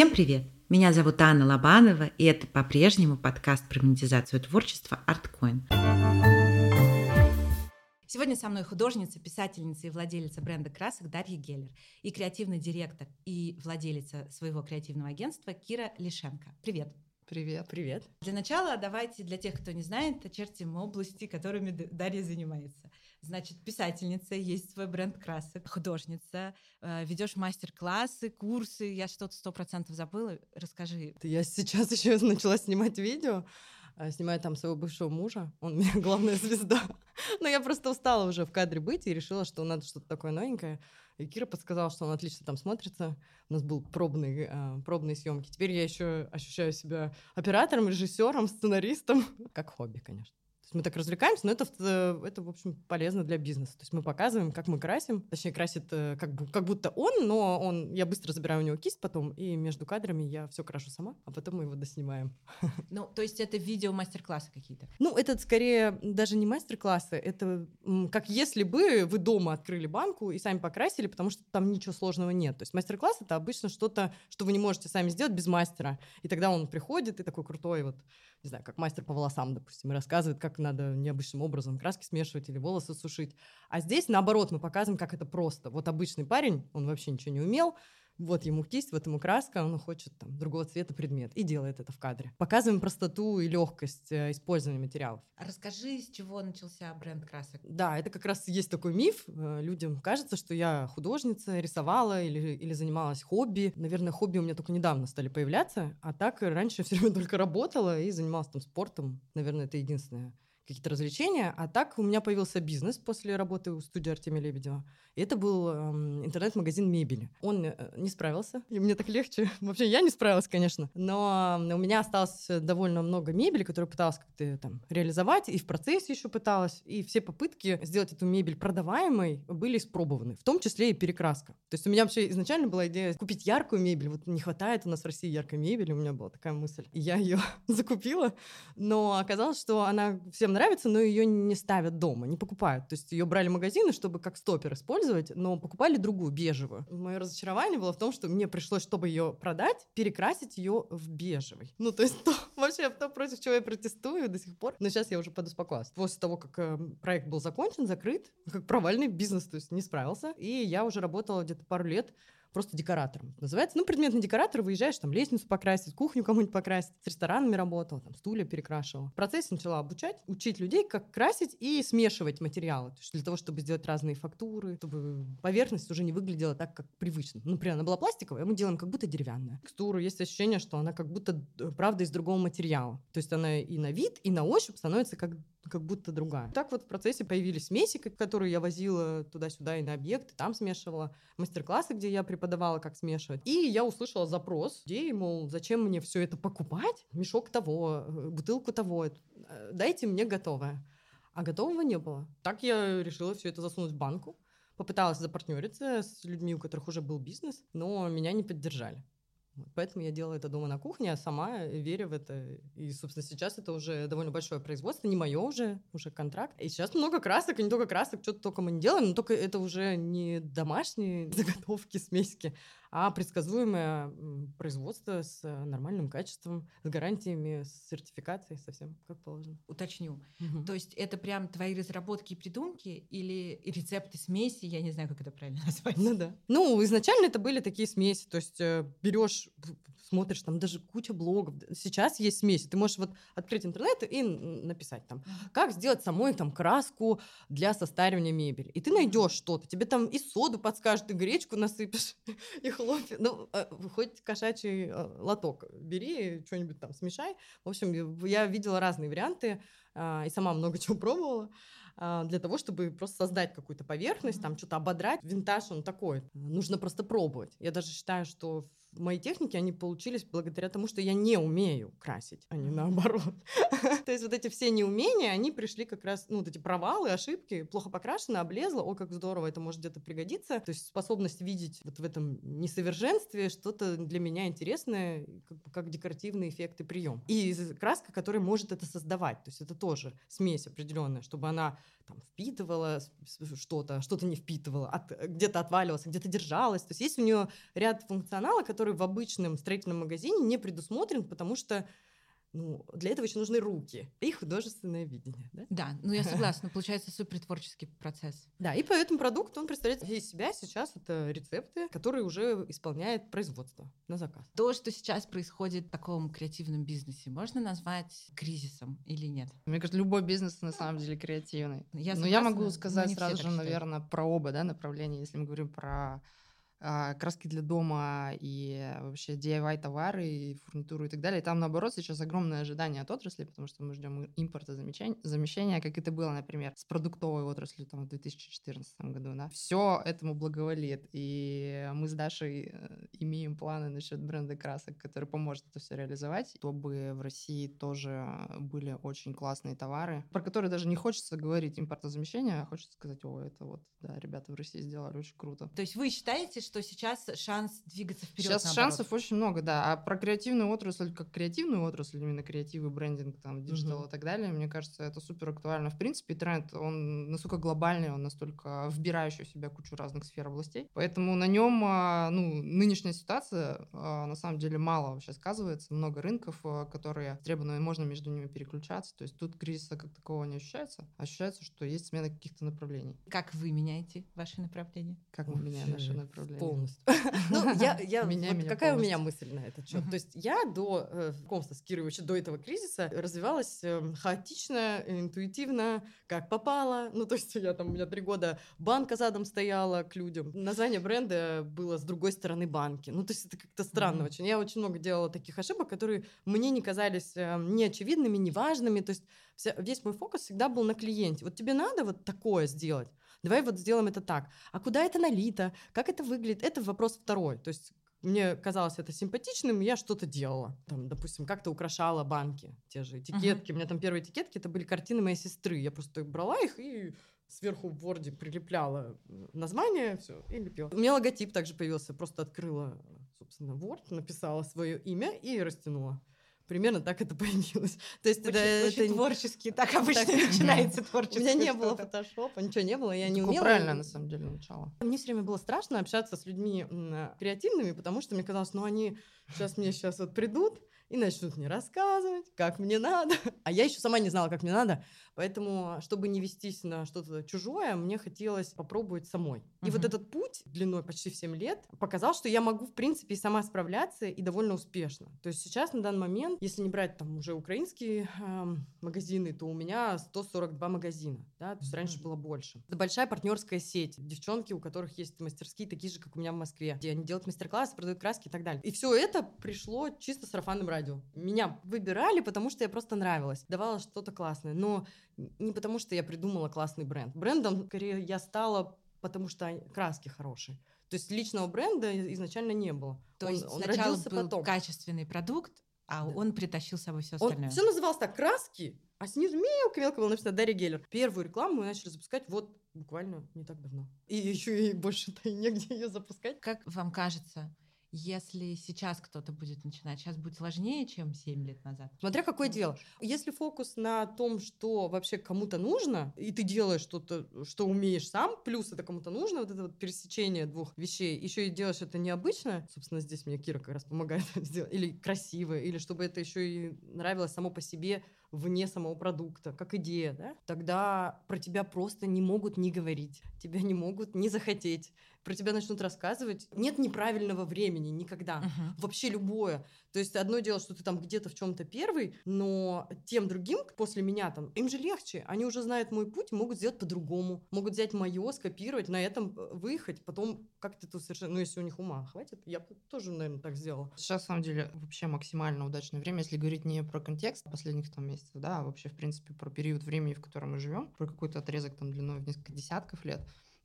Всем привет! Меня зовут Анна Лобанова, и это по-прежнему подкаст про монетизацию творчества ArtCoin. Сегодня со мной художница, писательница и владелица бренда красок Дарья Геллер и креативный директор и владелица своего креативного агентства Кира Лишенко. Привет! Привет. Привет. Для начала давайте для тех, кто не знает, очертим области, которыми Дарья занимается. Значит, писательница, есть свой бренд красок, художница, э, ведешь мастер-классы, курсы. Я что-то сто процентов забыла. Расскажи. Я сейчас еще начала снимать видео. А, снимаю там своего бывшего мужа. Он у меня главная звезда. Но я просто устала уже в кадре быть и решила, что надо что-то такое новенькое. И Кира подсказала, что он отлично там смотрится. У нас был пробный, э, пробные съемки. Теперь я еще ощущаю себя оператором, режиссером, сценаристом. Как хобби, конечно есть мы так развлекаемся, но это, э, это, в общем, полезно для бизнеса. То есть мы показываем, как мы красим. Точнее, красит э, как, как будто он, но он, я быстро забираю у него кисть потом, и между кадрами я все крашу сама, а потом мы его доснимаем. Ну, то есть это видео мастер-классы какие-то? Ну, это скорее даже не мастер-классы, это как если бы вы дома открыли банку и сами покрасили, потому что там ничего сложного нет. То есть мастер-класс — это обычно что-то, что вы не можете сами сделать без мастера. И тогда он приходит и такой крутой вот не знаю, как мастер по волосам, допустим, и рассказывает, как надо необычным образом краски смешивать или волосы сушить. А здесь, наоборот, мы показываем, как это просто. Вот обычный парень, он вообще ничего не умел, вот ему кисть, вот ему краска, он хочет там другого цвета предмет и делает это в кадре. Показываем простоту и легкость э, использования материалов. А расскажи, с чего начался бренд красок? Да, это как раз есть такой миф. Э, людям кажется, что я художница, рисовала или, или занималась хобби. Наверное, хобби у меня только недавно стали появляться, а так раньше все время только работала и занималась там спортом. Наверное, это единственное какие-то развлечения. А так у меня появился бизнес после работы у студии Артемия Лебедева. И это был э, интернет-магазин мебели. Он э, не справился, и мне так легче. Вообще, я не справилась, конечно. Но у меня осталось довольно много мебели, которую пыталась как-то там реализовать, и в процессе еще пыталась. И все попытки сделать эту мебель продаваемой были испробованы, в том числе и перекраска. То есть у меня вообще изначально была идея купить яркую мебель. Вот не хватает у нас в России яркой мебели, у меня была такая мысль. И я ее закупила, но оказалось, что она всем нравится нравится, но ее не ставят дома, не покупают. То есть ее брали магазины, чтобы как стопер использовать, но покупали другую, бежевую. Мое разочарование было в том, что мне пришлось, чтобы ее продать, перекрасить ее в бежевый. Ну, то есть то, вообще то, против чего я протестую до сих пор. Но сейчас я уже подуспокоилась. После того, как э, проект был закончен, закрыт, как провальный бизнес, то есть не справился, и я уже работала где-то пару лет просто декоратором. Называется, ну, предметный декоратор, выезжаешь, там, лестницу покрасить, кухню кому-нибудь покрасить, с ресторанами работала, там, стулья перекрашивала. В процессе начала обучать, учить людей, как красить и смешивать материалы. То есть для того, чтобы сделать разные фактуры, чтобы поверхность уже не выглядела так, как привычно. Ну, например, она была пластиковая, мы делаем как будто деревянная. Текстуру есть ощущение, что она как будто, э, правда, из другого материала. То есть она и на вид, и на ощупь становится как как будто другая. Так вот в процессе появились смеси, которые я возила туда-сюда и на объекты, там смешивала, мастер-классы, где я преподавала, как смешивать. И я услышала запрос идеи, мол, зачем мне все это покупать? Мешок того, э, бутылку того, э, дайте мне готовое. А готового не было. Так я решила все это засунуть в банку. Попыталась запартнериться с людьми, у которых уже был бизнес, но меня не поддержали. Поэтому я делала это дома на кухне, а сама верю в это. И, собственно, сейчас это уже довольно большое производство, не мое уже, уже контракт. И сейчас много красок, и не только красок, что-то только мы не делаем, но только это уже не домашние заготовки, смески, а предсказуемое производство с э, нормальным качеством, с гарантиями, с сертификацией, совсем как положено. Уточню. Угу. То есть это прям твои разработки и придумки или рецепты смеси, я не знаю, как это правильно назвать. Ну да. Ну, изначально это были такие смеси, то есть э, берешь смотришь, там даже куча блогов. Сейчас есть смеси. Ты можешь вот открыть интернет и написать там, как сделать самой там краску для состаривания мебели. И ты найдешь что-то. Тебе там и соду подскажут, и гречку насыпешь, и хлопья. Ну, э, хоть кошачий э, лоток бери, что-нибудь там смешай. В общем, я видела разные варианты а, и сама много чего пробовала а, для того, чтобы просто создать какую-то поверхность, там что-то ободрать. Винтаж, он такой. Нужно просто пробовать. Я даже считаю, что мои техники, они получились благодаря тому, что я не умею красить, а не наоборот. То есть вот эти все неумения, они пришли как раз, ну, вот эти провалы, ошибки, плохо покрашено, облезло, о, как здорово, это может где-то пригодиться. То есть способность видеть вот в этом несовершенстве что-то для меня интересное, как, как декоративный эффект и прием. И краска, которая может это создавать. То есть это тоже смесь определенная, чтобы она там впитывала что-то, что-то не впитывала, от, где-то отваливалась, где-то держалась. То есть есть у нее ряд функционала, который который в обычном строительном магазине не предусмотрен, потому что ну, для этого еще нужны руки и художественное видение. Да, да ну я согласна, получается супер творческий процесс. Да, и поэтому продукт, он представляет из себя сейчас это рецепты, которые уже исполняет производство на заказ. То, что сейчас происходит в таком креативном бизнесе, можно назвать кризисом или нет? Мне кажется, любой бизнес на самом деле креативный. Я согласна, но я могу сказать сразу же, наверное, про оба да, направления, если мы говорим про краски для дома и вообще DIY-товары, и фурнитуру и так далее. Там, наоборот, сейчас огромное ожидание от отрасли, потому что мы ждем импорта замещения, как это было, например, с продуктовой отраслью там, в 2014 году. Да? Все этому благоволит. И мы с Дашей э, имеем планы насчет бренда красок, который поможет это все реализовать, чтобы в России тоже были очень классные товары, про которые даже не хочется говорить импортозамещение, а хочется сказать, о, это вот, да, ребята в России сделали очень круто. То есть вы считаете, что сейчас шанс двигаться вперед. Сейчас наоборот. шансов очень много, да. А про креативную отрасль, как креативную отрасль, именно креативы, брендинг, там, digital угу. и так далее, мне кажется, это супер актуально. В принципе, тренд, он настолько глобальный, он настолько вбирающий в себя кучу разных сфер областей. Поэтому на нем, а, ну, нынешняя ситуация, а, на самом деле, мало вообще сказывается. Много рынков, а, которые востребованы, и можно между ними переключаться. То есть тут кризиса как такого не ощущается. Ощущается, что есть смена каких-то направлений. Как вы меняете ваши направления? Как мы меняем наши направления? Полностью. Ну, я, я меня, вот какая полностью. у меня мысль на этот счет? То есть я до э, знакомства с Кирой, вообще до этого кризиса, развивалась э, хаотично, интуитивно, как попало. Ну, то есть я там, у меня три года банка задом стояла к людям. Название бренда было с другой стороны банки. Ну, то есть это как-то странно mm-hmm. очень. Я очень много делала таких ошибок, которые мне не казались э, неочевидными, неважными. То есть вся, весь мой фокус всегда был на клиенте. Вот тебе надо вот такое сделать давай вот сделаем это так. А куда это налито? Как это выглядит? Это вопрос второй. То есть мне казалось это симпатичным, я что-то делала. Там, допустим, как-то украшала банки, те же этикетки. Uh-huh. У меня там первые этикетки, это были картины моей сестры. Я просто брала их и сверху в Word прилепляла название, все, и лепила. У меня логотип также появился. Просто открыла, собственно, Word, написала свое имя и растянула примерно так это появилось. То есть очень, это, очень это творчески, так обычно так, начинается творчество. У меня не было фотошопа, ничего не было, я не умела. правильно, на самом деле, начало. Мне все время было страшно общаться с людьми креативными, потому что мне казалось, ну они сейчас мне сейчас вот придут, и начнут мне рассказывать, как мне надо. А я еще сама не знала, как мне надо. Поэтому, чтобы не вестись на что-то чужое, мне хотелось попробовать самой. И вот этот путь длиной почти в 7 лет показал, что я могу, в принципе, и сама справляться, и довольно успешно. То есть сейчас, на данный момент, если не брать там уже украинские э, магазины, то у меня 142 магазина. Да? То есть раньше было больше. Это большая партнерская сеть. Девчонки, у которых есть мастерские, такие же, как у меня в Москве, где они делают мастер-классы, продают краски и так далее. И все это пришло чисто сарафанным радио радио. Меня выбирали, потому что я просто нравилась, давала что-то классное. Но не потому, что я придумала классный бренд. Брендом, скорее, я стала, потому что краски хорошие. То есть личного бренда изначально не было. То он, есть он сначала родился был потом. качественный продукт, а да. он притащил с собой все остальное. Он, все называлось так краски, а снизу мелко-мелко было написано Дарья Геллер. Первую рекламу мы начали запускать вот буквально не так давно. И еще и больше-то и негде ее запускать. Как вам кажется, если сейчас кто-то будет начинать, сейчас будет сложнее, чем 7 лет назад. Смотря какое ну, дело. Если фокус на том, что вообще кому-то нужно, и ты делаешь что-то, что умеешь сам, плюс это кому-то нужно, вот это вот пересечение двух вещей, еще и делаешь это необычно, собственно, здесь мне Кира как раз помогает сделать, или красиво, или чтобы это еще и нравилось само по себе, вне самого продукта, как идея, да, тогда про тебя просто не могут не говорить, тебя не могут не захотеть, про тебя начнут рассказывать. Нет неправильного времени никогда. Uh-huh. Вообще любое. То есть одно дело, что ты там где-то в чем-то первый, но тем другим после меня там, им же легче. Они уже знают мой путь, могут сделать по-другому. Могут взять мое, скопировать, на этом э, выехать, потом как-то это совершенно... Ну, если у них ума хватит, я тоже, наверное, так сделала. Сейчас, на самом деле, вообще максимально удачное время, если говорить не про контекст последних там месяцев, да, а вообще, в принципе, про период времени, в котором мы живем, про какой-то отрезок там длиной в несколько десятков лет,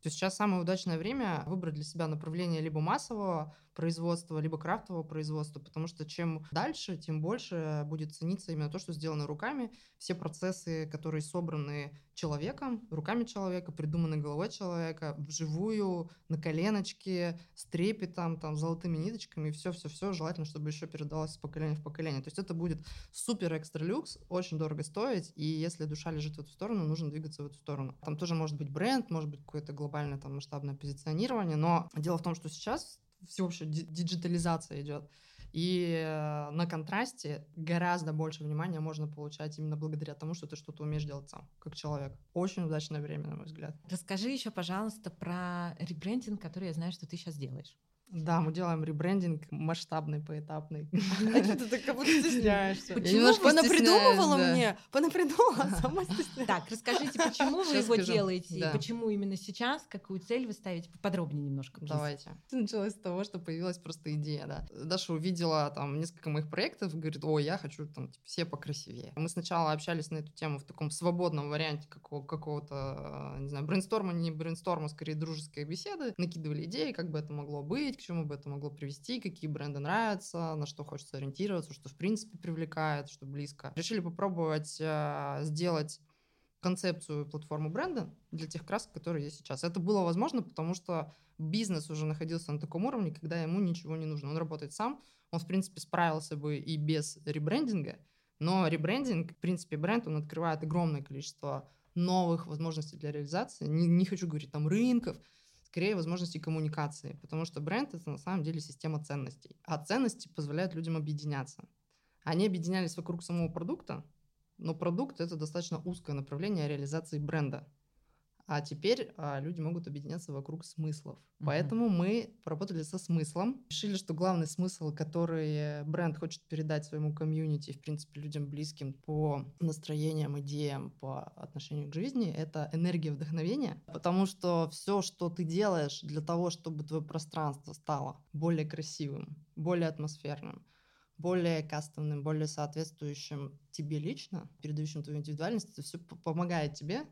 то сейчас самое удачное время выбрать для себя направление либо массового производства, либо крафтового производства, потому что чем дальше, тем больше будет цениться именно то, что сделано руками. Все процессы, которые собраны человеком, руками человека, придуманы головой человека, вживую, на коленочке, с трепетом, там, золотыми ниточками, все-все-все, желательно, чтобы еще передалось с поколения в поколение. То есть это будет супер экстра люкс, очень дорого стоить, и если душа лежит в эту сторону, нужно двигаться в эту сторону. Там тоже может быть бренд, может быть какое-то глобальное там масштабное позиционирование, но дело в том, что сейчас всеобщая диджитализация идет. И э, на контрасте гораздо больше внимания можно получать именно благодаря тому, что ты что-то умеешь делать сам, как человек. Очень удачное время, на мой взгляд. Расскажи еще, пожалуйста, про ребрендинг, который я знаю, что ты сейчас делаешь. Да, мы делаем ребрендинг масштабный, поэтапный. А что ты так как будто стесняешься? Почему вы напридумывала мне? Понапридумала, а сама стесняюсь. Так, расскажите, почему вы его делаете? И почему именно сейчас? Какую цель вы ставите? Подробнее немножко. Давайте. Всё Началось с того, что появилась просто идея, да. Даша увидела там несколько моих проектов говорит, ой, я хочу там типа, все покрасивее. Мы сначала общались на эту тему в таком свободном варианте какого- какого-то, не знаю, брейнсторма, не брейнсторма, скорее дружеской беседы. Накидывали идеи, как бы это могло быть, к чему бы это могло привести, какие бренды нравятся, на что хочется ориентироваться, что в принципе привлекает, что близко. Решили попробовать э, сделать концепцию платформу бренда для тех красок, которые есть сейчас. Это было возможно, потому что бизнес уже находился на таком уровне, когда ему ничего не нужно. Он работает сам, он, в принципе, справился бы и без ребрендинга, но ребрендинг, в принципе, бренд, он открывает огромное количество новых возможностей для реализации. Не, не хочу говорить там рынков, скорее возможностей коммуникации, потому что бренд — это на самом деле система ценностей. А ценности позволяют людям объединяться. Они объединялись вокруг самого продукта, но продукт — это достаточно узкое направление реализации бренда. А теперь а, люди могут объединяться вокруг смыслов. Мгм. Поэтому мы поработали со смыслом. Решили, что главный смысл, который бренд хочет передать своему комьюнити, в принципе, людям близким по настроениям, идеям, по отношению к жизни, это энергия вдохновения. Потому что все, что ты делаешь для того, чтобы твое пространство стало более красивым, более атмосферным, более кастомным, более соответствующим тебе лично, передающим твою индивидуальность, это все помогает тебе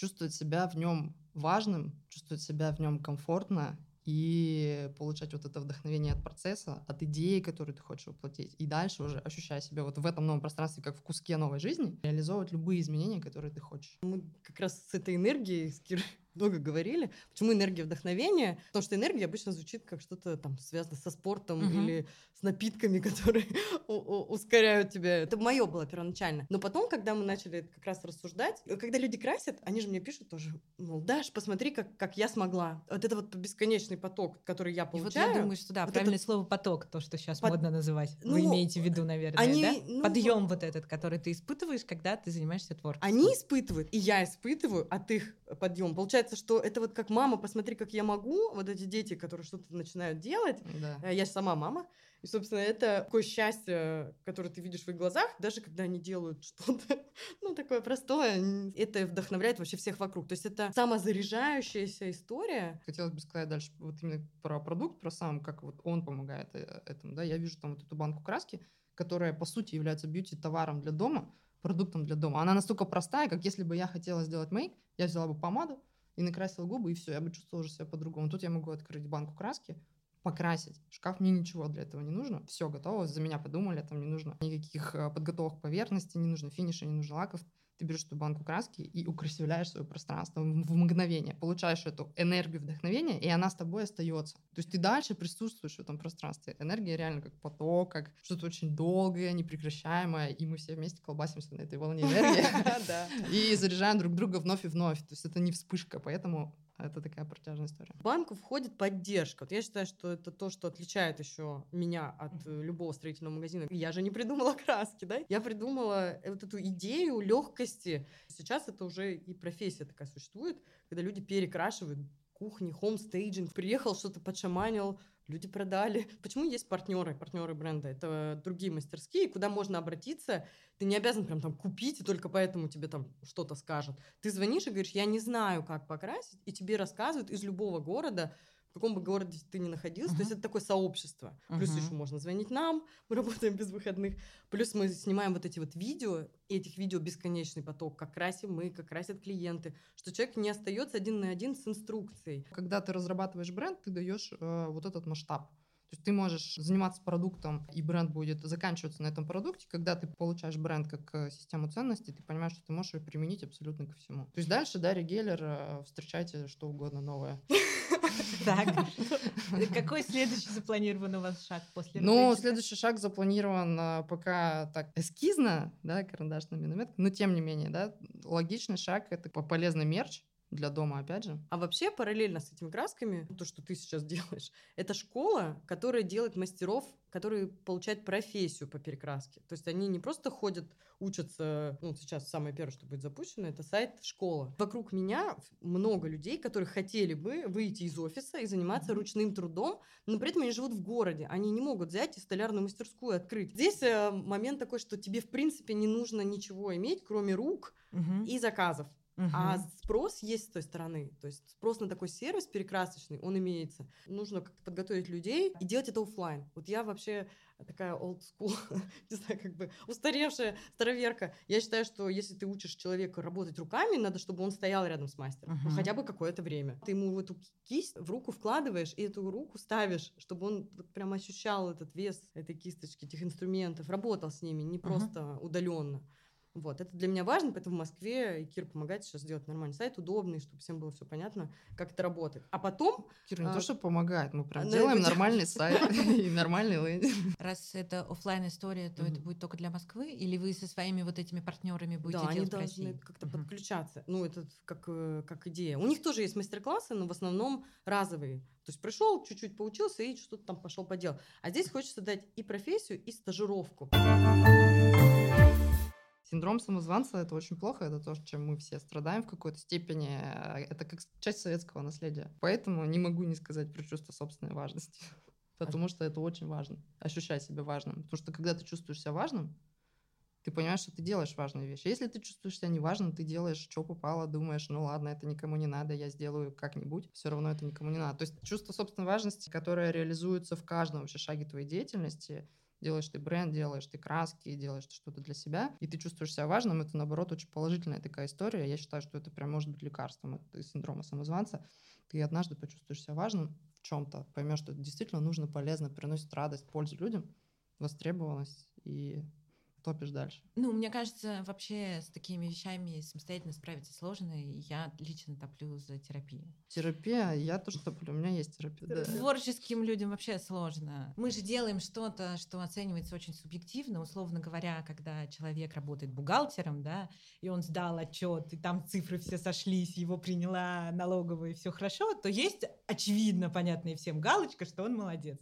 чувствовать себя в нем важным, чувствовать себя в нем комфортно и получать вот это вдохновение от процесса, от идеи, которую ты хочешь воплотить. И дальше уже, ощущая себя вот в этом новом пространстве, как в куске новой жизни, реализовывать любые изменения, которые ты хочешь. Мы как раз с этой энергией с Кирой много говорили. Почему энергия вдохновения? Потому что энергия обычно звучит как что-то там связано со спортом Мгм. или с напитками, которые ускоряют тебя. Это мое было первоначально. Но потом, когда мы начали как раз рассуждать, когда люди красят, они же мне пишут тоже, мол, Даш, посмотри, как, как я смогла. Вот это вот бесконечный поток, который я И вот получаю. я думаю, что да, вот правильное этот- слово поток, то, что сейчас Под- модно называть. Ну, Вы имеете в виду, наверное, они, да? ну, Подъем вот этот, который ты испытываешь, когда ты занимаешься творчеством. Они испытывают, и я испытываю от их подъем. Получается, что это вот как мама, посмотри, как я могу, вот эти дети, которые что-то начинают делать. Да. Э, Я же сама мама. И, собственно, это такое счастье, которое ты видишь в их глазах, даже когда они делают что-то, ну, такое простое, это вдохновляет вообще всех вокруг. То есть это самозаряжающаяся история. Хотелось бы сказать дальше вот именно про продукт, про сам, как вот он помогает э, этому. Да? Я вижу там вот эту банку краски, которая, по сути, является бьюти-товаром для дома, продуктом для дома. Она настолько простая, как если бы я хотела сделать мейк, я взяла бы помаду и накрасила губы, и все, я бы чувствовала уже себя по-другому. Тут я могу открыть банку краски, покрасить. Шкаф мне ничего для этого не нужно. Все готово, за меня подумали, там не нужно никаких э, подготовок поверхности, не нужно финиша, не нужно лаков. Ты берешь эту банку краски и украсивляешь свое пространство в мгновение. Получаешь эту энергию вдохновения, и она с тобой остается. То есть ты дальше присутствуешь в этом пространстве. Энергия реально как поток, как что-то очень долгое, непрекращаемое, и мы все вместе колбасимся на этой волне энергии и заряжаем друг друга вновь и вновь. То есть это не вспышка, поэтому это такая протяжная история. В банку входит поддержка. Вот я считаю, что это то, что отличает еще меня от э, любого строительного магазина. Я же не придумала краски, да? Я придумала вот эту идею легкости. Сейчас это уже и профессия такая существует, когда люди перекрашивают кухни, хомстейджинг. Приехал, что-то подшаманил, люди продали. Почему есть партнеры, партнеры бренда? Это другие мастерские, куда можно обратиться. Ты не обязан прям там купить, и только поэтому тебе там что-то скажут. Ты звонишь и говоришь, я не знаю, как покрасить, и тебе рассказывают из любого города, в каком бы городе ты ни находился. То есть это такое сообщество. Плюс Мгм. еще можно звонить нам, мы работаем без выходных. Плюс мы снимаем вот эти вот видео, и этих видео бесконечный поток, как красим мы, как красят клиенты, что человек не остается один на один с инструкцией. Когда ты разрабатываешь бренд, ты даешь э, вот этот масштаб. То есть ты можешь заниматься продуктом, и бренд будет заканчиваться на этом продукте. Когда ты получаешь бренд как э, систему ценностей, ты понимаешь, что ты можешь ее применить абсолютно ко всему. То есть дальше Дарья Геллер, э, встречайте что угодно новое. Так. Какой следующий запланирован у вас шаг после Ну, следующий шаг запланирован а, пока так эскизно, да, карандашными наметками, но тем не менее, да, логичный шаг — это по- полезный мерч, для дома, опять же. А вообще, параллельно с этими красками, то, что ты сейчас делаешь, это школа, которая делает мастеров, которые получают профессию по перекраске. То есть они не просто ходят, учатся, ну, сейчас самое первое, что будет запущено, это сайт школа. Вокруг меня много людей, которые хотели бы выйти из офиса и заниматься ручным трудом, но при этом они живут в городе. Они не могут взять и столярную мастерскую открыть. Здесь э, момент такой, что тебе, в принципе, не нужно ничего иметь, кроме рук Мгм. и заказов. А спрос есть с той стороны. То есть спрос на такой сервис перекрасочный, он имеется. Нужно как-то подготовить людей и делать это оффлайн. Вот я вообще такая old school, не знаю, как бы устаревшая староверка. Я считаю, что если ты учишь человека работать руками, надо, чтобы он стоял рядом с мастером. Ну, Мгм. хотя бы какое-то время. Ты ему в эту кисть в руку вкладываешь, и эту руку ставишь, чтобы он вот прям ощущал этот вес этой кисточки, этих инструментов, работал с ними, не Мгм. просто удаленно. Вот, это для меня важно, поэтому в Москве и Кир помогает сейчас сделать нормальный сайт, удобный, чтобы всем было все понятно, как это работает. А потом, Кира, не А, то, что помогает, мы прям делаем это- нормальный сайт и нормальный лендинг. Раз это оффлайн история, то это будет только для Москвы? Или вы со своими вот этими партнерами будете да, они делать в должны России? как-то Мгм. подключаться. Ну, это как, э, как идея. У них тоже есть мастер-классы, но в основном разовые. То есть пришел, чуть-чуть поучился и что-то там пошел поделал. А здесь хочется дать и профессию, и стажировку. Синдром самозванца это очень плохо, это то, чем мы все страдаем в какой-то степени. э, Это как часть советского наследия. Поэтому не могу не сказать про чувство собственной важности. Потому что это очень важно. Ощущать себя важным. Потому что когда ты чувствуешь себя важным, ты понимаешь, что ты делаешь важные вещи. Если ты чувствуешь себя неважным, ты делаешь, что попало, думаешь, ну ладно, это никому не надо, я сделаю как-нибудь, все равно это никому не надо. То есть чувство собственной важности, которое реализуется в каждом вообще шаге твоей деятельности, делаешь ты бренд, делаешь ты краски, делаешь ты что-то для себя, и ты чувствуешь себя важным, это, наоборот, очень положительная такая история. Я считаю, что это прям может быть лекарством от синдрома самозванца. Ты однажды почувствуешь себя важным в чем-то, поймешь, что это действительно нужно, полезно, приносит радость, пользу людям, востребованность и топишь дальше. Ну, мне кажется, вообще с такими вещами самостоятельно справиться сложно, и я лично топлю за терапию. Терапия, я тоже топлю, у меня есть терапия. да. Творческим людям вообще сложно. Мы же делаем что-то, что оценивается очень субъективно. Условно говоря, когда человек работает бухгалтером, да, и он сдал отчет, и там цифры все сошлись, его приняла налоговая, и все хорошо, то есть очевидно понятная всем галочка, что он молодец.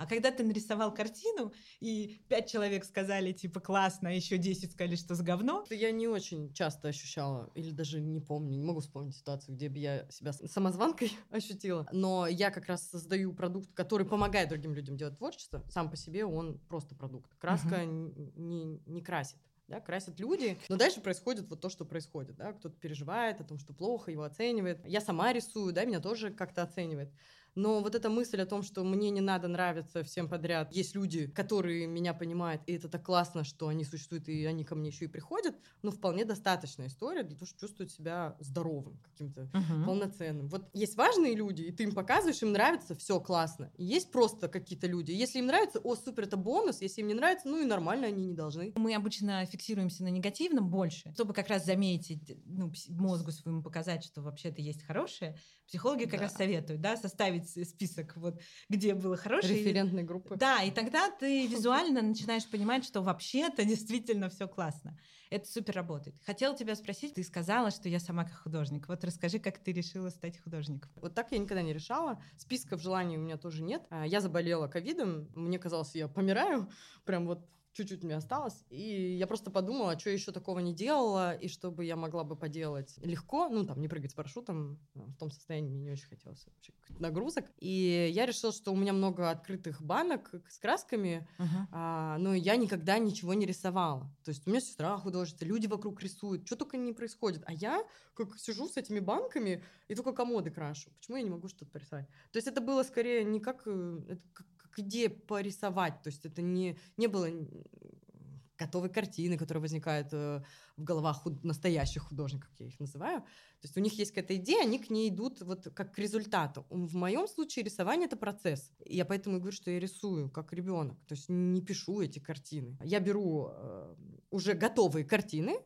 А когда ты нарисовал картину, и пять человек сказали, типа, классно, а еще 10 сказали, что с говно, Я не очень часто ощущала, или даже не помню, не могу вспомнить ситуацию, где бы я себя самозванкой ощутила. Но я как раз создаю продукт, который помогает другим людям делать творчество. Сам по себе он просто продукт. Краска н- не, не красит. Да, красят люди, но дальше происходит вот то, что происходит. Да? Кто-то переживает о том, что плохо, его оценивает. Я сама рисую, да, меня тоже как-то оценивает. Но вот эта мысль о том, что мне не надо нравиться всем подряд, есть люди, которые меня понимают, и это так классно, что они существуют, и они ко мне еще и приходят, ну, вполне достаточная история для того, чтобы чувствовать себя здоровым, каким-то полноценным. Вот есть важные люди, и ты им показываешь, им нравится, все классно. И есть просто какие-то люди. Если им нравится, о, супер, это бонус. Если им не нравится, ну и нормально, они не должны. Мы обычно фиксируемся на негативном больше, чтобы как раз заметить, ну, мозгу своему показать, что вообще-то есть хорошее. Психологи как Да. раз советуют, да, составить список, вот, где было хорошее. Референтной группы. Да, и тогда ты визуально начинаешь понимать, что вообще-то действительно все классно. Это супер работает. Хотела тебя спросить, ты сказала, что я сама как художник. Вот расскажи, как ты решила стать художником. Вот так я никогда не решала. Списков желаний у меня тоже нет. А, Я заболела ковидом. Мне казалось, я помираю. Прям вот чуть-чуть мне осталось. И я просто подумала, что еще такого не делала, и чтобы я могла бы поделать легко, ну, там, не прыгать с парашютом, а, в том состоянии мне не очень хотелось вообще нагрузок. И я решила, что у меня много открытых банок с красками, а, но я никогда ничего не рисовала. То есть у меня сестра художница, люди вокруг рисуют, что только не происходит. А я как сижу с этими банками и только комоды крашу. Почему я не могу что-то порисовать? То есть это было скорее не как, э, это как, как идея порисовать. То есть это не, не было готовой картины, которая возникает э, в головах настоящих художников, я их называю. То есть у них есть какая-то идея, они к ней идут вот как к результату. В моем случае рисование это процесс. Я поэтому и говорю, что я рисую как ребенок. То есть не пишу эти картины. Я беру э, уже готовые картины, как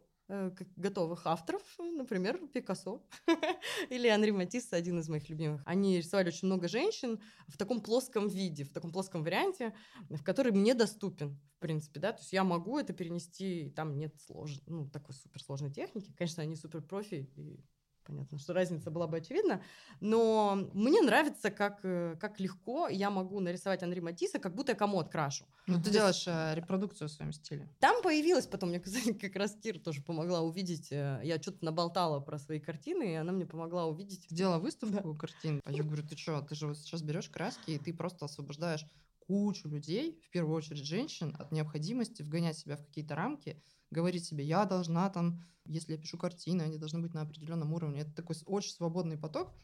готовых авторов, например, Пикассо или Анри Матисс, один из моих любимых. Они рисовали очень много женщин в таком плоском виде, в таком плоском варианте, в который мне доступен, в принципе, да, то есть я могу это перенести, там нет слож... ну, такой суперсложной техники. Конечно, они супер профи, и понятно, что разница была бы очевидна, но мне нравится, как, э, как легко я могу нарисовать Анри Матисса, как будто я комод крашу. Ну, ты делаешь э, репродукцию в своем стиле. Там появилась потом, мне, кстати, как раз Кир тоже помогла увидеть, э, я что-то наболтала про свои картины, и она мне помогла увидеть. Сделала выставку картин. А я говорю, ты что, ты же вот сейчас берешь краски, и ты просто освобождаешь кучу людей, в первую очередь женщин, от необходимости вгонять себя в какие-то рамки, говорить себе, я должна там, если я пишу картины, они должны быть на определенном уровне. Это такой очень свободный поток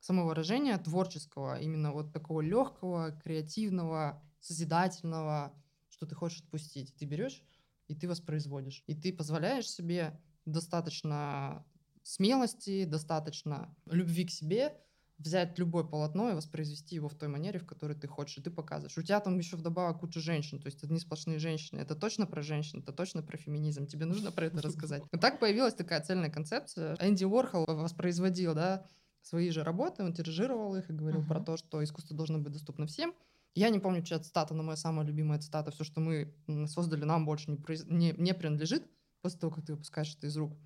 самовыражения творческого, именно вот такого легкого, креативного, созидательного, что ты хочешь отпустить. Ты берешь и ты воспроизводишь. И ты позволяешь себе достаточно смелости, достаточно любви к себе, взять любое полотно и воспроизвести его в той манере, в которой ты хочешь, и ты показываешь. У тебя там еще вдобавок куча женщин, то есть это не сплошные женщины. Это точно про женщин, это точно про феминизм. Тебе нужно про это рассказать. И так появилась такая цельная концепция. Энди Уорхол воспроизводил, да, свои же работы, он тиражировал их и говорил uh-huh. про то, что искусство должно быть доступно всем. Я не помню, чья цитата, но моя самая любимая цитата, все, что мы создали, нам больше не, произ... не, не принадлежит после того, как ты выпускаешь это из рук.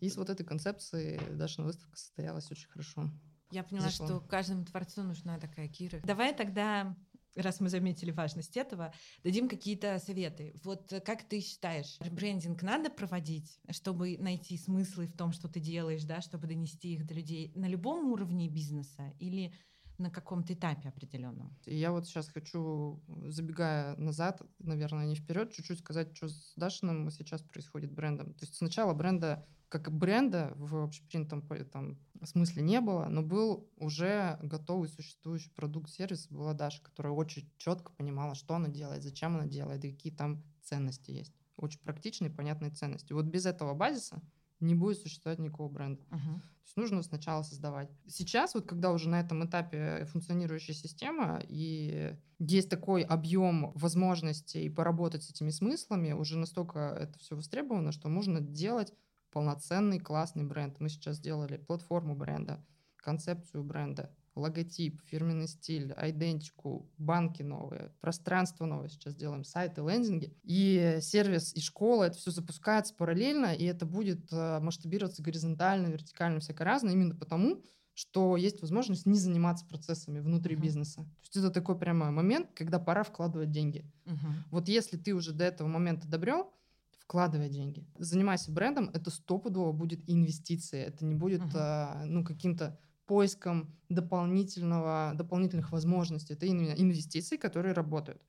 И с вот этой концепции Дашина выставка состоялась очень хорошо. Я поняла, зашло. что каждому творцу нужна такая Кира. Давай тогда раз мы заметили важность этого, дадим какие-то советы. Вот как ты считаешь, брендинг надо проводить, чтобы найти смыслы в том, что ты делаешь, да, чтобы донести их до людей на любом уровне бизнеса или на каком-то этапе определенном. Я вот сейчас хочу, забегая назад, наверное, не вперед, чуть-чуть сказать, что с Дашиным сейчас происходит брендом. То есть сначала бренда как бренда в общепринятом там, смысле не было, но был уже готовый существующий продукт-сервис, была Даша, которая очень четко понимала, что она делает, зачем она делает и какие там ценности есть. Очень практичные, понятные ценности. Вот без этого базиса не будет существовать никакого бренда. Uh-huh. То есть нужно сначала создавать. Сейчас, вот когда уже на этом этапе функционирующая система и есть такой объем возможностей поработать с этими смыслами, уже настолько это все востребовано, что можно делать полноценный классный бренд. Мы сейчас сделали платформу бренда, концепцию бренда, логотип, фирменный стиль, идентику, банки новые, пространство новое сейчас делаем, сайты, лендинги. И сервис, и школа, это все запускается параллельно, и это будет э, масштабироваться горизонтально, вертикально, всяко разное, именно потому, что есть возможность не заниматься процессами внутри uh-huh. бизнеса. То есть это такой прямо момент, когда пора вкладывать деньги. Uh-huh. Вот если ты уже до этого момента добрел, вкладывай деньги. Занимайся брендом, это стопудово будет инвестиция, это не будет uh-huh. а, ну, каким-то поиском дополнительного, дополнительных возможностей. Это именно инвестиции, которые работают.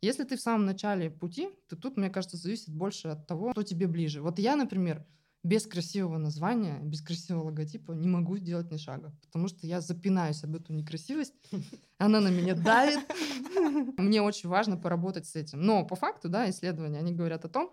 Если ты в самом начале пути, то тут, мне кажется, зависит больше от того, что тебе ближе. Вот я, например, без красивого названия, без красивого логотипа не могу сделать ни шага, потому что я запинаюсь об эту некрасивость, она на меня давит. Мне очень важно поработать с этим. Но по факту, да, исследования, они говорят о том,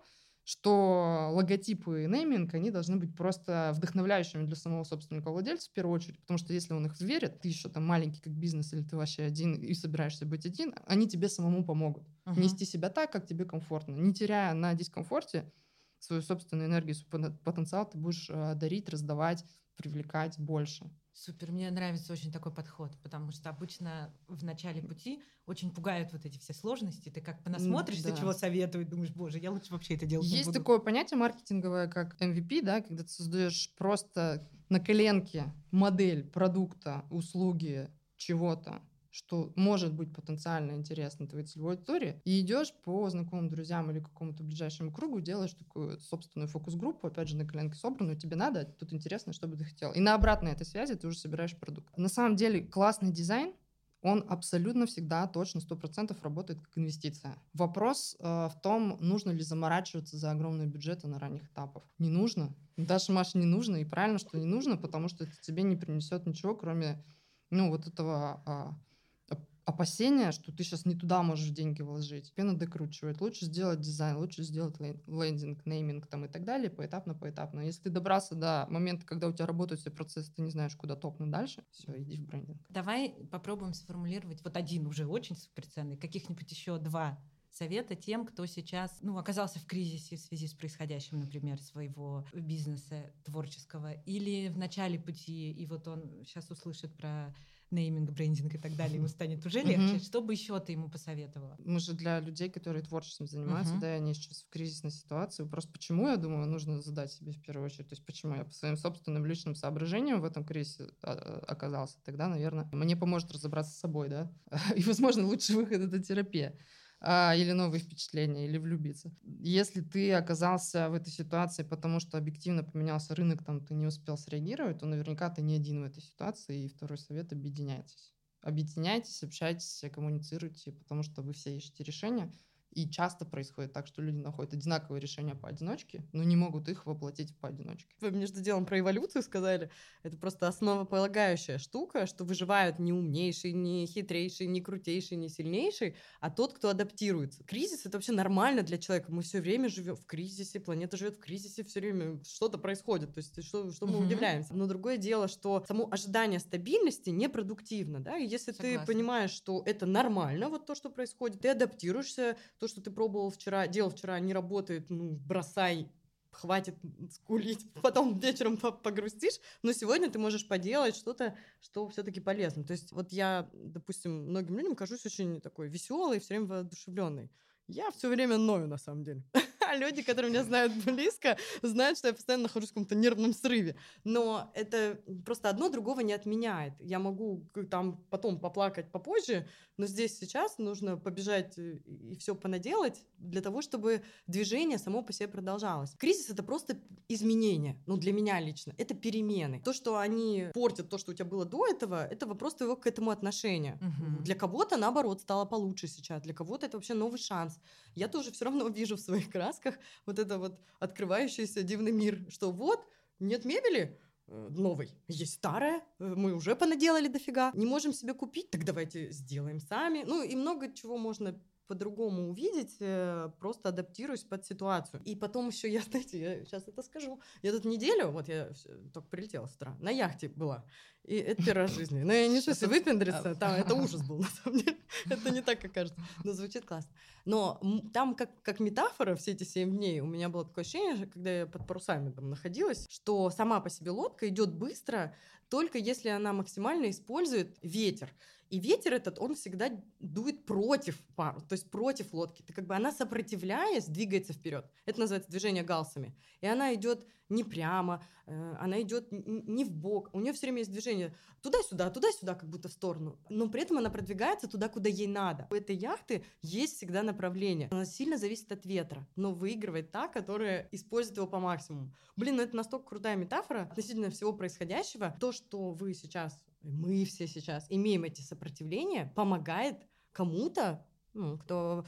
что логотипы и нейминг, они должны быть просто вдохновляющими для самого собственника владельца в первую очередь, потому что если он их верит, ты еще там маленький как бизнес или ты вообще один и собираешься быть один, они тебе самому помогут uh-huh. нести себя так, как тебе комфортно, не теряя на дискомфорте свою собственную энергию, свой потенциал ты будешь э, дарить, раздавать, привлекать больше. Супер, мне нравится очень такой подход, потому что обычно в начале пути очень пугают вот эти все сложности. Ты как понасмотришься, да. чего советуют, думаешь, боже, я лучше вообще это делать Есть не такое понятие маркетинговое, как MVP, да, когда ты создаешь просто на коленке модель продукта, услуги, чего-то, что может быть потенциально интересно твоей целевой аудитории, и идешь по знакомым друзьям или какому-то ближайшему кругу, делаешь такую собственную фокус-группу, опять же, на коленке собранную, тебе надо, тут интересно, что бы ты хотел. И на обратной этой связи ты уже собираешь продукт. На самом деле классный дизайн, он абсолютно всегда точно 100% работает как инвестиция. Вопрос э, в том, нужно ли заморачиваться за огромные бюджеты на ранних этапах. Не нужно. Даже, Маша, не нужно. И правильно, что не нужно, потому что это тебе не принесет ничего, кроме ну, вот этого а, опасения, что ты сейчас не туда можешь деньги вложить. Тебе надо докручивать. Лучше сделать дизайн, лучше сделать лендинг, нейминг там и так далее, поэтапно, поэтапно. Если ты добрался до момента, когда у тебя работают все процессы, ты не знаешь, куда топнуть дальше, все, иди в брендинг. Давай попробуем сформулировать вот один уже очень суперценный, каких-нибудь еще два совета тем, кто сейчас ну, оказался в кризисе в связи с происходящим, например, своего бизнеса творческого, или в начале пути, и вот он сейчас услышит про нейминг, брендинг и так далее, ему станет уже легче. Что бы еще ты ему посоветовала? Мы же для людей, которые творчеством занимаются, Мгм. да, и они сейчас в кризисной ситуации. Просто почему, я думаю, нужно задать себе в первую очередь. То есть почему я по своим собственным личным соображениям в этом кризисе а, оказался. Тогда, наверное, мне поможет разобраться с собой, да. И, возможно, лучший выход — это терапия. А, или новые впечатления, или влюбиться. Если ты оказался в этой ситуации, потому что объективно поменялся рынок, там ты не успел среагировать, то наверняка ты не один в этой ситуации. И второй совет — объединяйтесь. Объединяйтесь, общайтесь, коммуницируйте, потому что вы все ищете решения. И часто происходит так, что люди находят одинаковые решения поодиночке, но не могут их воплотить поодиночке. Вы между делом про эволюцию сказали. Это просто основополагающая штука, что выживают не умнейший, не хитрейший, не крутейший, не сильнейший, а тот, кто адаптируется. Кризис — это вообще нормально для человека. Мы все время живем в кризисе, планета живет в кризисе, все время что-то происходит. То есть что, что мы Мгм. удивляемся. Но другое дело, что само ожидание стабильности непродуктивно. Да? И если ты Согласна. понимаешь, что это нормально, вот то, что происходит, ты адаптируешься, то, что ты пробовал вчера, делал вчера, не работает, ну, бросай, хватит скулить, потом вечером по- погрустишь, но сегодня ты можешь поделать что-то, что все-таки полезно. То есть вот я, допустим, многим людям кажусь очень такой веселой, все время воодушевленной. Я все время ною, на самом деле. А люди, которые меня знают близко, знают, что я постоянно нахожусь в каком-то нервном срыве. Но это просто одно другого не отменяет. Я могу там потом поплакать попозже, но здесь сейчас нужно побежать э, и все понаделать для того, чтобы движение само по себе продолжалось. Кризис — это просто изменения. Ну, для меня лично. Это перемены. То, что они портят то, что у тебя было до этого, это вопрос твоего к этому отношения. Мгм. Для кого-то, наоборот, стало получше сейчас. Для кого-то это вообще новый шанс. Я тоже все равно вижу в своих красках вот это вот открывающийся дивный мир, что вот, нет мебели, э, новой. Есть старая, э, мы уже понаделали дофига. Не можем себе купить, так давайте сделаем сами. Ну и много чего можно по-другому увидеть, э, просто адаптируясь под ситуацию. И потом еще я, знаете, я сейчас это скажу. Я тут неделю, вот я только прилетела с утра, на яхте была. И это первый раз в жизни. Но я не это- выпендриться, там это ужас был, на самом деле. Это не так, как кажется. Но звучит классно. Но там как, как метафора все эти семь дней, у меня было такое ощущение, когда я под парусами там находилась, что сама по себе лодка идет быстро, только если она максимально использует ветер. И ветер этот, он всегда дует против пару, то есть против лодки. Ты как бы она, сопротивляясь, двигается вперед. Это называется движение галсами. И она идет не прямо, э, она идет не в бок. У нее все время есть движение туда-сюда, туда-сюда, как будто в сторону. Но при этом она продвигается туда, куда ей надо. У этой яхты есть всегда направление. Она сильно зависит от ветра, но выигрывает та, которая использует его по максимуму. Блин, ну это настолько крутая метафора относительно всего происходящего. То, что вы сейчас, мы все сейчас имеем эти сопротивления, помогает кому-то ну, кто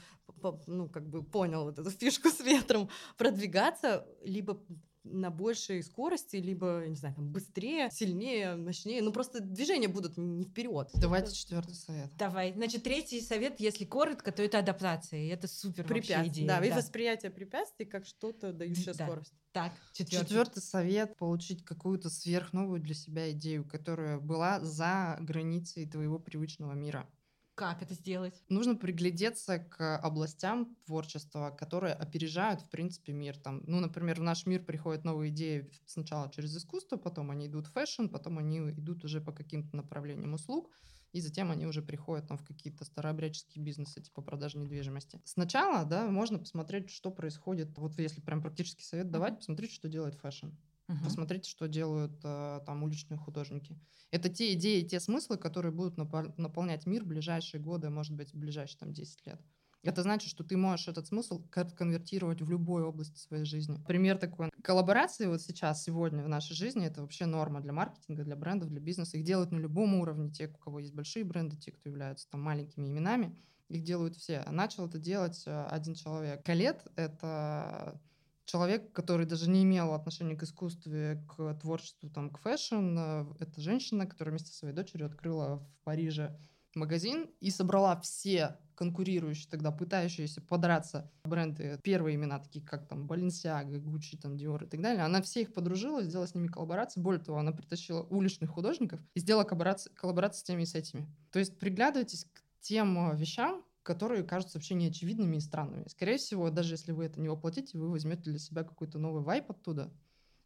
ну, как бы понял вот эту фишку с ветром, продвигаться либо на большей скорости, либо, не знаю, там, быстрее, сильнее, мощнее. Ну, просто движения будут не вперед. Давайте четвертый совет. Давай. Значит, третий совет, если коротко, то это адаптация. И это супер вообще Препятствия. идея. Да, и восприятие препятствий как что-то дающее Да. скорость. Так, четвертый. Четвертый совет — получить какую-то сверхновую для себя идею, которая была за границей твоего привычного мира. Как это сделать? Нужно приглядеться к областям творчества, которые опережают, в принципе, мир. Там, ну, например, в наш мир приходят новые идеи сначала через искусство, потом они идут в fashion, потом они идут уже по каким-то направлениям услуг, и затем они уже приходят там, в какие-то старообрядческие бизнесы, типа продажи недвижимости. Сначала, да, можно посмотреть, что происходит. Вот если прям практический совет давать, посмотрите, что делает fashion. Мгм. Посмотрите, что делают э, там уличные художники. Это те идеи, те смыслы, которые будут напол- наполнять мир в ближайшие годы, может быть, в ближайшие там 10 лет. Это значит, что ты можешь этот смысл кон- конвертировать в любой области своей жизни. Пример такой. Коллаборации вот сейчас, сегодня в нашей жизни, это вообще норма для маркетинга, для брендов, для бизнеса. Их делают на любом уровне. Те, у кого есть большие бренды, те, кто являются там маленькими именами, их делают все. Начал это делать э, один человек. Colette — это человек, который даже не имел отношения к искусству, к творчеству, там, к fashion. э, Это женщина, которая вместе со своей дочерью открыла в Париже магазин и собрала все конкурирующие тогда, пытающиеся подраться бренды, первые имена, такие как там Balenciaga, Gucci, там, Dior и так далее. Она все их подружила, сделала с ними коллаборации. Более того, она притащила уличных художников и сделала коллаборации, коллаборации с теми и с этими. То есть приглядывайтесь к тем э, вещам, которые кажутся вообще неочевидными и странными. Скорее всего, даже если вы это не воплотите, вы возьмете для себя какой-то новый vibe оттуда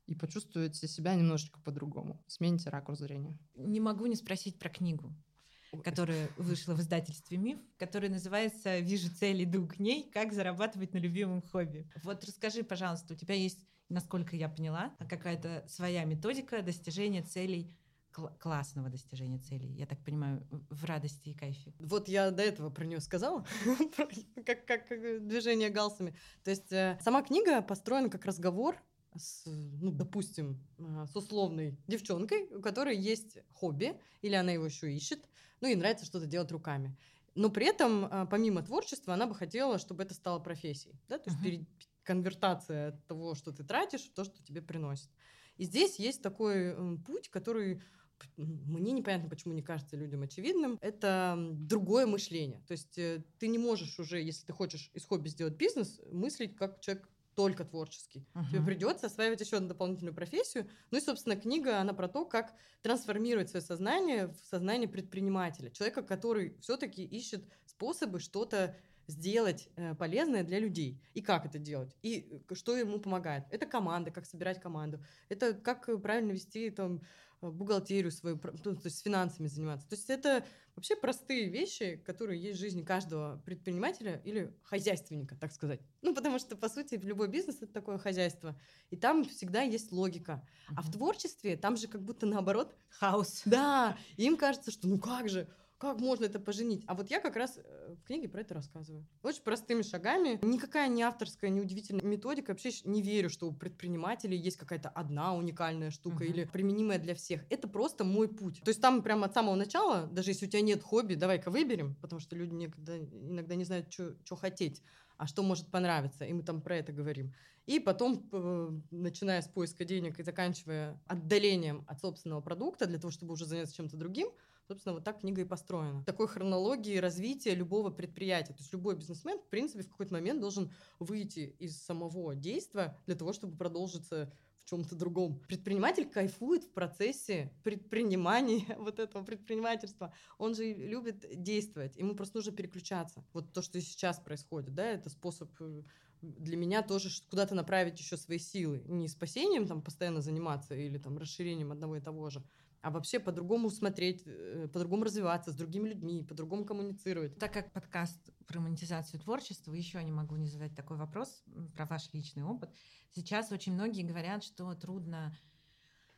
и почувствуете себя немножечко по-другому. Смените ракурс зрения. Не могу не спросить про книгу. которая вышла в издательстве «Миф», которая называется «Вижу цель, иду к ней. Как зарабатывать на любимом хобби». Вот расскажи, пожалуйста, у тебя есть, насколько я поняла, какая-то своя методика достижения целей классного достижения целей, я так понимаю, в радости и кайфе. Вот я до этого про нее сказала, как, как движение галсами. То есть э, сама книга построена как разговор с, ну, допустим, э, с условной девчонкой, у которой есть хобби, или она его еще ищет, ну, и нравится что-то делать руками. Но при этом, э, помимо творчества, она бы хотела, чтобы это стало профессией. Да? То есть uh-huh. конвертация того, что ты тратишь, в то, что тебе приносит. И здесь есть такой путь, который мне непонятно, почему не кажется людям очевидным, это другое мышление. То есть э, ты не можешь уже, если ты хочешь из хобби сделать бизнес, мыслить как человек только творческий. Uh-huh. Тебе придется осваивать еще одну дополнительную профессию. Ну и, собственно, книга, она про то, как трансформировать свое сознание в сознание предпринимателя. Человека, который все-таки ищет способы что-то сделать э, полезное для людей. И как это делать? И э, что ему помогает? Это команда, как собирать команду. Это как правильно вести там бухгалтерию свою, ну, то есть с финансами заниматься. То есть это вообще простые вещи, которые есть в жизни каждого предпринимателя или хозяйственника, так сказать. Ну, потому что, по сути, любой бизнес — это такое хозяйство. И там всегда есть логика. А в творчестве там же как будто наоборот... Хаос. Да, им кажется, что ну как же, как можно это поженить? А вот я как раз э, в книге про это рассказываю. Очень простыми шагами. Никакая не авторская, не удивительная методика. Вообще не верю, что у предпринимателей есть какая-то одна уникальная штука uh-huh. или применимая для всех. Это просто мой путь. То есть там прямо от самого начала, даже если у тебя нет хобби, давай-ка выберем, потому что люди никогда, иногда не знают, что хотеть а что может понравиться, и мы там про это говорим. И потом, э, начиная с поиска денег и заканчивая отдалением от собственного продукта для того, чтобы уже заняться чем-то другим, Собственно, вот так книга и построена. Такой хронологии развития любого предприятия. То есть любой бизнесмен, в принципе, в какой-то момент должен выйти из самого действия для того, чтобы продолжиться в чем-то другом. Предприниматель кайфует в процессе предпринимания вот этого предпринимательства. Он же любит действовать. Ему просто нужно переключаться. Вот то, что сейчас происходит, да, это способ э, для меня тоже куда-то направить еще свои силы. Не спасением там постоянно заниматься или там расширением одного и того же, а вообще по-другому смотреть, э, по-другому развиваться с другими людьми, по-другому коммуницировать. Так как подкаст про монетизацию творчества, еще не могу не задать такой вопрос про ваш личный опыт. Сейчас очень многие говорят, что трудно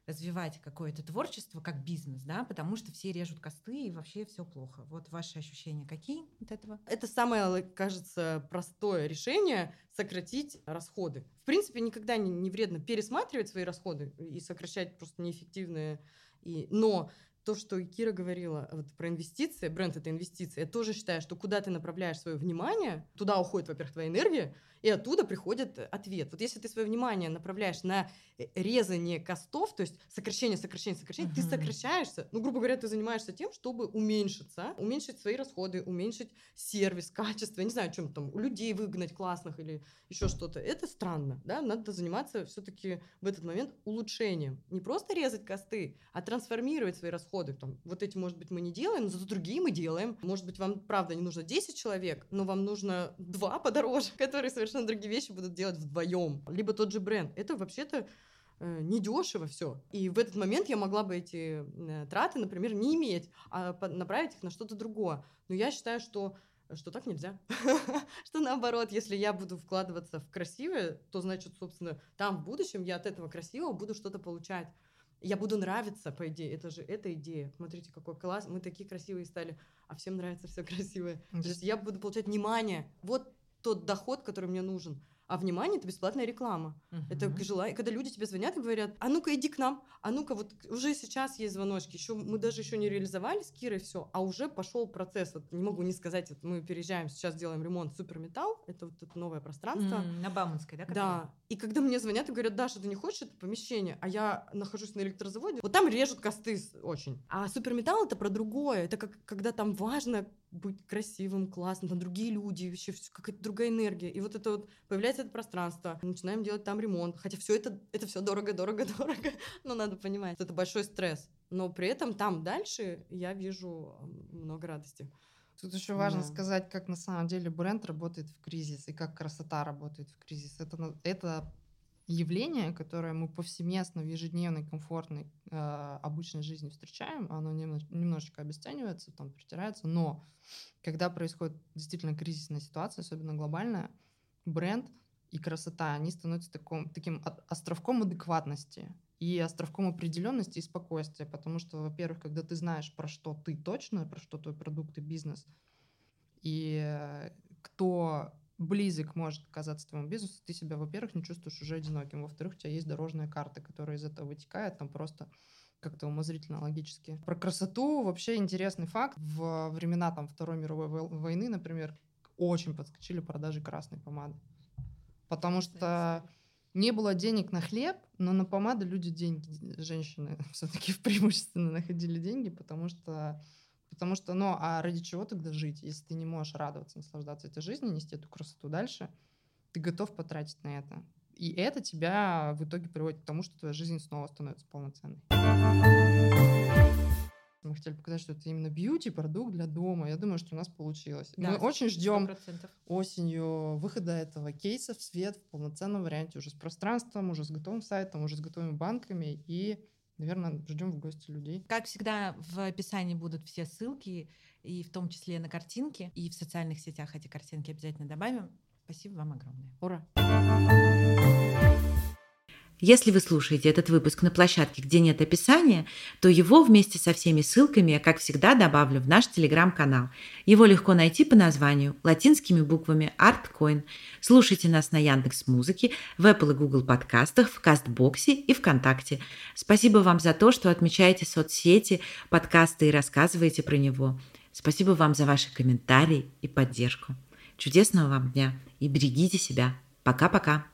развивать какое-то творчество как бизнес, да, потому что все режут косты и вообще все плохо. Вот ваши ощущения какие от этого? Это самое, кажется, простое решение сократить расходы. В принципе, никогда не, не вредно пересматривать свои расходы и сокращать просто неэффективные и, но то, что Кира говорила вот, про инвестиции, бренд это инвестиции, я тоже считаю, что куда ты направляешь свое внимание, туда уходит, во-первых, твоя энергия, и оттуда приходит ответ. Вот если ты свое внимание направляешь на э, резание костов, то есть сокращение, сокращение, сокращение, uh-huh. ты сокращаешься. Ну, грубо говоря, ты занимаешься тем, чтобы уменьшиться, уменьшить свои расходы, уменьшить сервис, качество, я не знаю, чем там, у людей выгнать классных или еще что-то. Это странно, да, надо заниматься все-таки в этот момент улучшением. Не просто резать косты, а трансформировать свои расходы. Там, вот эти, может быть, мы не делаем, но зато другие мы делаем. Может быть, вам, правда, не нужно 10 человек, но вам нужно два подороже, которые совершенно совершенно другие вещи будут делать вдвоем. Либо тот же бренд. Это вообще-то э, недешево все. И в этот момент я могла бы эти э, траты, например, не иметь, а направить их на что-то другое. Но я считаю, что что так нельзя. что наоборот, если я буду вкладываться в красивое, то значит, собственно, там в будущем я от этого красивого буду что-то получать. Я буду нравиться, по идее. Это же эта идея. Смотрите, какой класс. Мы такие красивые стали, а всем нравится все красивое. То есть я буду получать внимание. Вот тот доход, который мне нужен. А внимание это бесплатная реклама. Uh-huh. Это желание, когда люди тебе звонят и говорят: а ну-ка иди к нам, а ну-ка вот уже сейчас есть звоночки, еще мы даже еще не реализовали с Кирой все, а уже пошел процесс. Вот не могу не сказать, вот мы переезжаем сейчас делаем ремонт Суперметалл, это вот это новое пространство. Mm, на Бауманской, да? Которое? Да. И когда мне звонят и говорят, Даша, ты не хочешь это помещение, а я нахожусь на электрозаводе, вот там режут косты очень. А Суперметалл это про другое, это как когда там важно быть красивым, классным, там другие люди, вообще какая-то другая энергия. И вот это вот появляется это пространство, начинаем делать там ремонт. Хотя все это, это все дорого, дорого, дорого. Но надо понимать, что это большой стресс. Но при этом там дальше я вижу много радости. Тут еще важно да. сказать, как на самом деле бренд работает в кризис и как красота работает в кризис. Это, это явление, которое мы повсеместно в ежедневной комфортной э, обычной жизни встречаем, оно немножечко обесценивается, там притирается, но когда происходит действительно кризисная ситуация, особенно глобальная, бренд и красота, они становятся таком, таким островком адекватности и островком определенности и спокойствия, потому что, во-первых, когда ты знаешь, про что ты точно, про что твой продукт и бизнес, и кто близок может оказаться твоему бизнесу, ты себя, во-первых, не чувствуешь уже одиноким, во-вторых, у тебя есть дорожная карта, которая из этого вытекает, там просто как-то умозрительно, логически. Про красоту вообще интересный факт. В времена там Второй мировой войны, например, очень подскочили продажи красной помады. Потому что не было денег на хлеб, но на помады люди деньги, женщины все-таки преимущественно находили деньги, потому что Потому что, ну, а ради чего тогда жить, если ты не можешь радоваться, наслаждаться этой жизнью, нести эту красоту дальше, ты готов потратить на это. И это тебя в итоге приводит к тому, что твоя жизнь снова становится полноценной. Мы хотели показать, что это именно бьюти-продукт для дома. Я думаю, что у нас получилось. Да, Мы очень ждем 100%. осенью выхода этого кейса в свет в полноценном варианте, уже с пространством, уже с готовым сайтом, уже с готовыми банками и Наверное, ждем в гости людей. Как всегда, в описании будут все ссылки, и в том числе на картинки, и в социальных сетях эти картинки обязательно добавим. Спасибо вам огромное. Ура! Если вы слушаете этот выпуск на площадке, где нет описания, то его вместе со всеми ссылками я, как всегда, добавлю в наш телеграм-канал. Его легко найти по названию латинскими буквами ArtCoin. Слушайте нас на Яндекс Музыке, в Apple и Google подкастах, в Кастбоксе и ВКонтакте. Спасибо вам за то, что отмечаете соцсети, подкасты и рассказываете про него. Спасибо вам за ваши комментарии и поддержку. Чудесного вам дня и берегите себя. Пока-пока.